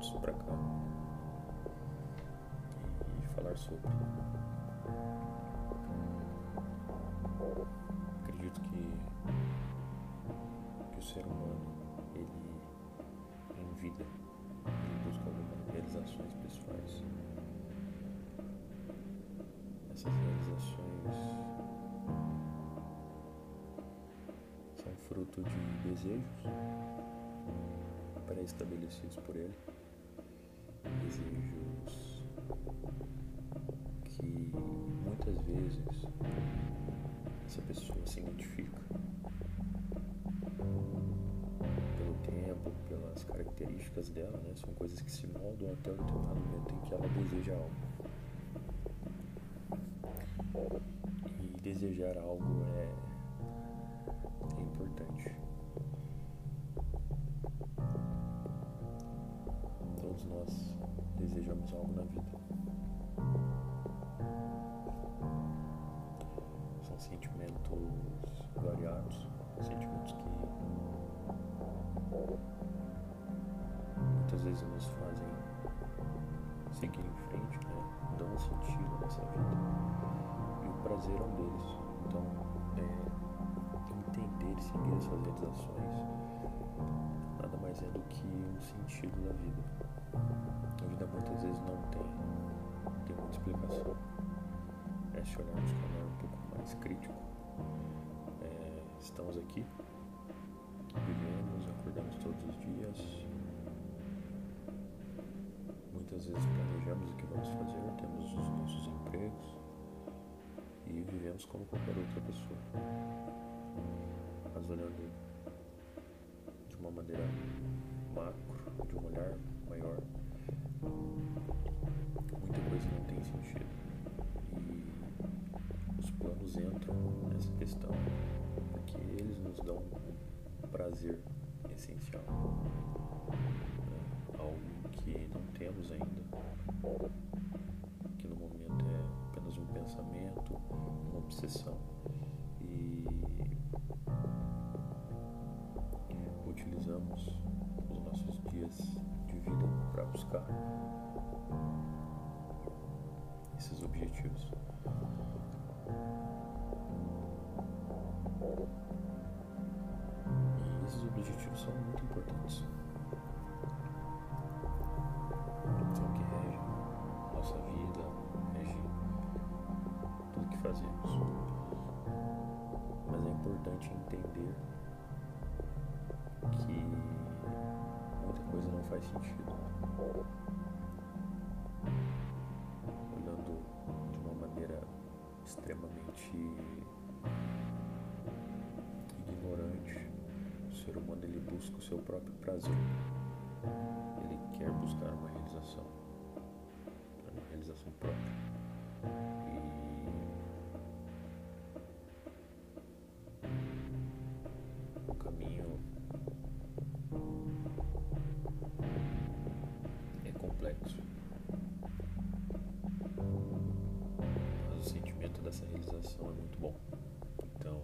pontos cá e falar sobre. Acredito que, que o ser humano ele em vida ele busca algumas realizações pessoais. Essas realizações são fruto de desejos pré-estabelecidos por ele, desejos que muitas vezes essa pessoa se identifica pelo tempo, pelas características dela, né? São coisas que se moldam até o determinado momento em que ela deseja algo. E desejar algo é, é importante. Algo na vida. São sentimentos variados, sentimentos que muitas vezes nos fazem seguir em frente, né? dão sentido à nossa vida. E o prazer é um deles. Então, é, entender e seguir as suas realizações nada mais é do que um sentido da vida. A vida muitas vezes não tem, tem muita explicação. É se olharmos com um olhar um pouco mais crítico. É, estamos aqui, vivemos, acordamos todos os dias. Muitas vezes planejamos o que vamos fazer, temos os nossos empregos e vivemos como qualquer outra pessoa. Mas olhando de uma maneira macro, de um olhar maior, muita coisa não tem sentido. E os planos entram nessa questão porque eles nos dão um prazer essencial. né? Algo que não temos ainda, que no momento é apenas um pensamento, uma obsessão. Vida para buscar esses objetivos. E esses objetivos são muito importantes. São o que regem nossa vida, regem tudo que fazemos. Mas é importante entender faz sentido. Olhando de uma maneira extremamente ignorante, o ser humano ele busca o seu próprio prazer. Ele quer buscar uma realização, uma realização própria. E o caminho complexo. Mas o sentimento dessa realização é muito bom. Então,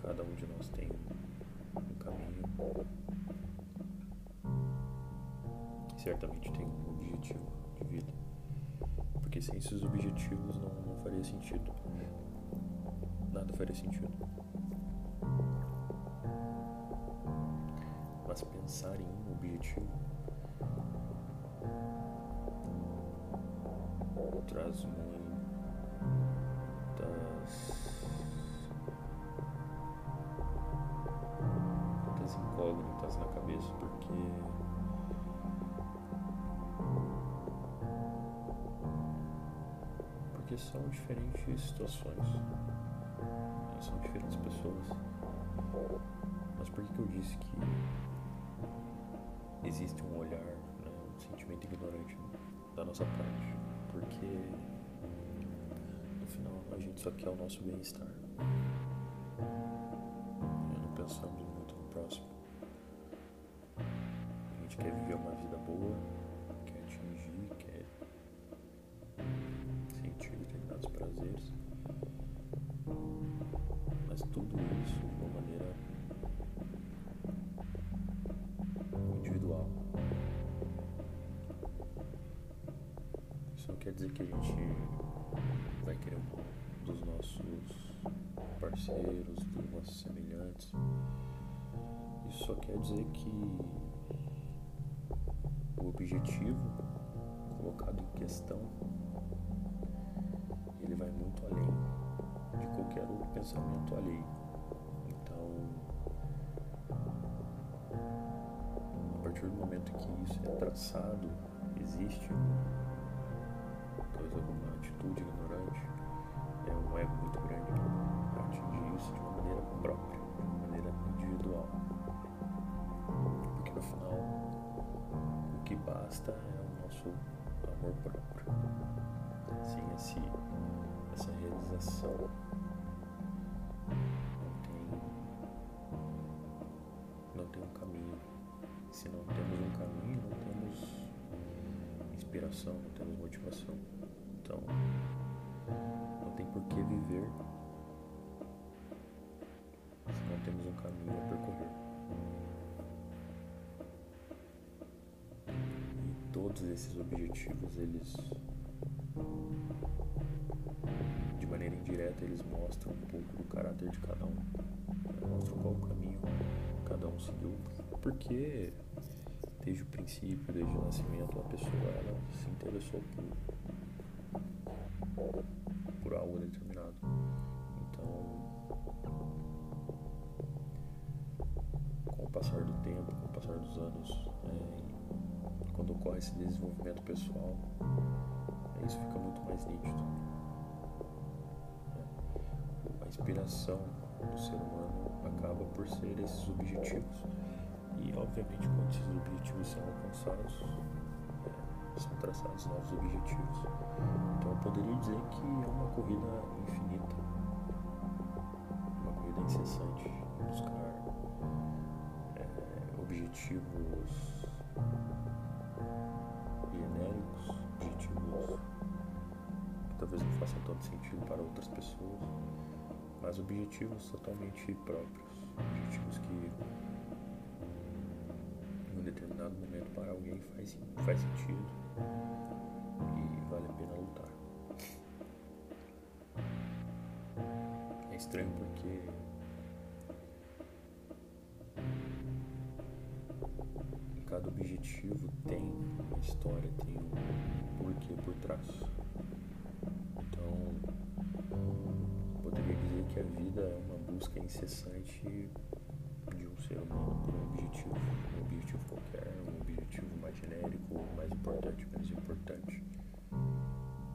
cada um de nós tem um caminho. E certamente tem um objetivo de vida. Porque sem esses objetivos não, não faria sentido. Nada faria sentido. Mas pensar em um objetivo traz muitas muitas incógnitas na cabeça porque porque são diferentes situações né? são diferentes pessoas mas por que que eu disse que existe um olhar né, um sentimento ignorante da nossa parte porque no final a gente só quer o nosso bem-estar e não pensamos muito no próximo a gente quer viver uma vida boa, quer atingir, quer sentir determinados prazeres. Mas tudo isso de uma maneira quer dizer que a gente vai querer um dos nossos parceiros, dos nossos semelhantes. Isso só quer dizer que o objetivo colocado em questão ele vai muito além de qualquer outro pensamento alheio. Então, a partir do momento que isso é traçado, existe atitude ignorante, é um ego muito grande para atingir isso de uma maneira própria, de uma maneira individual. Porque no final, o que basta é o nosso amor próprio. Sem esse, essa realização, não tem, não tem um caminho. Se não temos um caminho, não temos inspiração, não temos motivação. Então, não tem por que viver se não temos um caminho a percorrer. E todos esses objetivos, eles de maneira indireta, eles mostram um pouco do caráter de cada um. Mostram qual caminho cada um seguiu. Porque desde o princípio, desde o nascimento, a pessoa ela se interessou por, por algo determinado. Então, com o passar do tempo, com o passar dos anos, é, quando ocorre esse desenvolvimento pessoal, é, isso fica muito mais nítido. É, a inspiração do ser humano acaba por ser esses objetivos e, obviamente, quando esses objetivos são alcançados, são traçados novos objetivos. Então, eu poderia dizer que é uma corrida infinita, uma corrida incessante. Em buscar é, objetivos genéricos, objetivos que talvez não façam tanto sentido para outras pessoas, mas objetivos totalmente próprios, objetivos que determinado momento para alguém faz, faz sentido e vale a pena lutar. É estranho porque cada objetivo tem uma história, tem um porquê por trás. Então, poderia dizer que a vida é uma busca incessante de um ser humano por um objetivo, um objetivo qualquer, um objetivo mais genérico, mais importante, menos importante.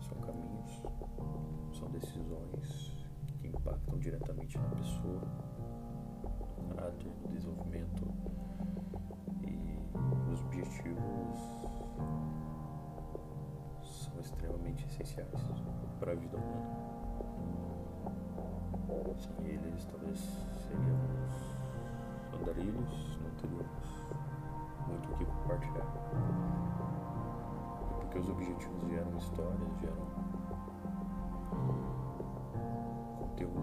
São caminhos, são decisões que impactam diretamente na pessoa, no caráter, no desenvolvimento e os objetivos são extremamente essenciais para a vida humana. Sem eles, talvez seríamos andarilhos, não teríamos muito o que compartilhar. Porque os objetivos geram histórias, geram conteúdo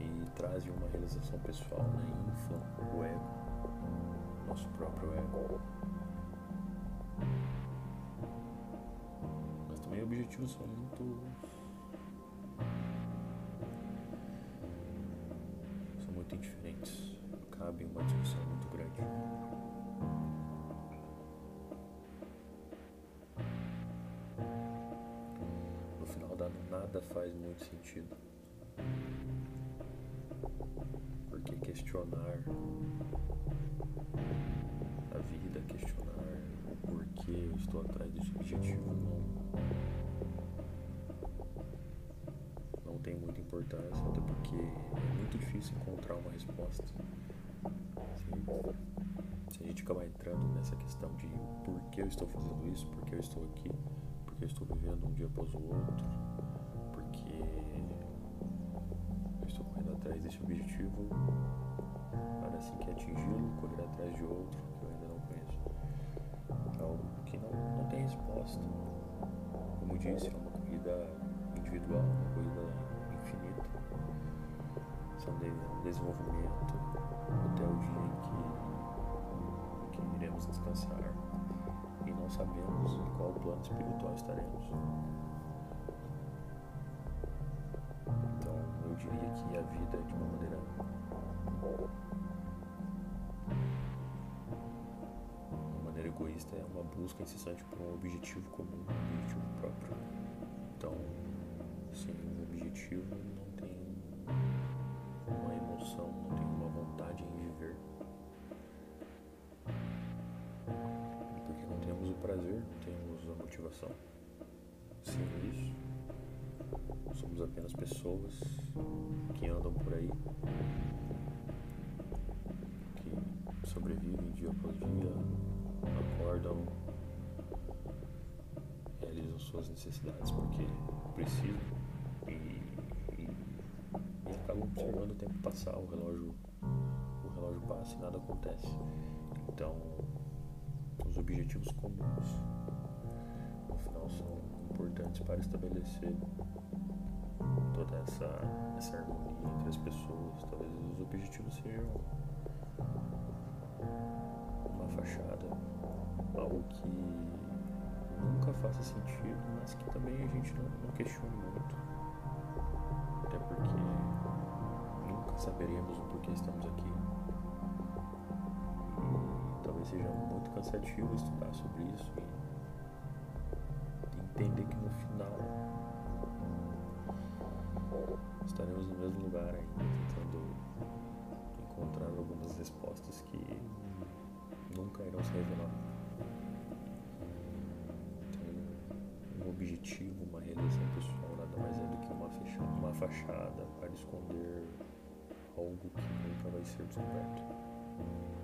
e trazem uma realização pessoal, né? inflam o ego, nosso próprio ego. Mas também objetivos são muito nada faz muito sentido. Porque questionar a vida, questionar o porquê eu estou atrás desse objetivo não, não tem muita importância, até porque é muito difícil encontrar uma resposta. Se a gente acabar entrando nessa questão de por que eu estou fazendo isso, por que eu estou aqui, por que eu estou vivendo um dia após o outro, atrás desse objetivo para assim que atingi-lo, correr atrás de outro que eu ainda não conheço. Algo que não, não tem resposta. Como disse, é uma corrida individual, uma corrida infinita. São de, é desenvolvimento até o dia em que, em que iremos descansar e não sabemos em qual plano espiritual estaremos. Diria que a vida de uma maneira uma maneira egoísta é uma busca incessante por um objetivo comum, um objetivo próprio. Então, sem um objetivo não tem uma emoção, não tem uma vontade em viver. Porque não temos o prazer, não temos a motivação. Sem isso, somos apenas pessoas que andam por aí, que sobrevivem dia após dia, acordam, realizam suas necessidades porque precisam e, e, e acabam observando o tempo passar, o relógio, o relógio passa e nada acontece. Então, os objetivos comuns no final são importantes para estabelecer toda essa, essa harmonia entre as pessoas. Talvez os objetivos sejam uma fachada, algo que nunca faça sentido, mas que também a gente não, não questione muito. Até porque nunca saberemos o porquê estamos aqui. E talvez seja muito cansativo estudar sobre isso entender que no final estaremos no mesmo lugar ainda, tentando encontrar algumas respostas que nunca irão se revelar. Então, um objetivo, uma realização pessoal nada mais é do que uma, fecha, uma fachada para esconder algo que nunca vai ser descoberto.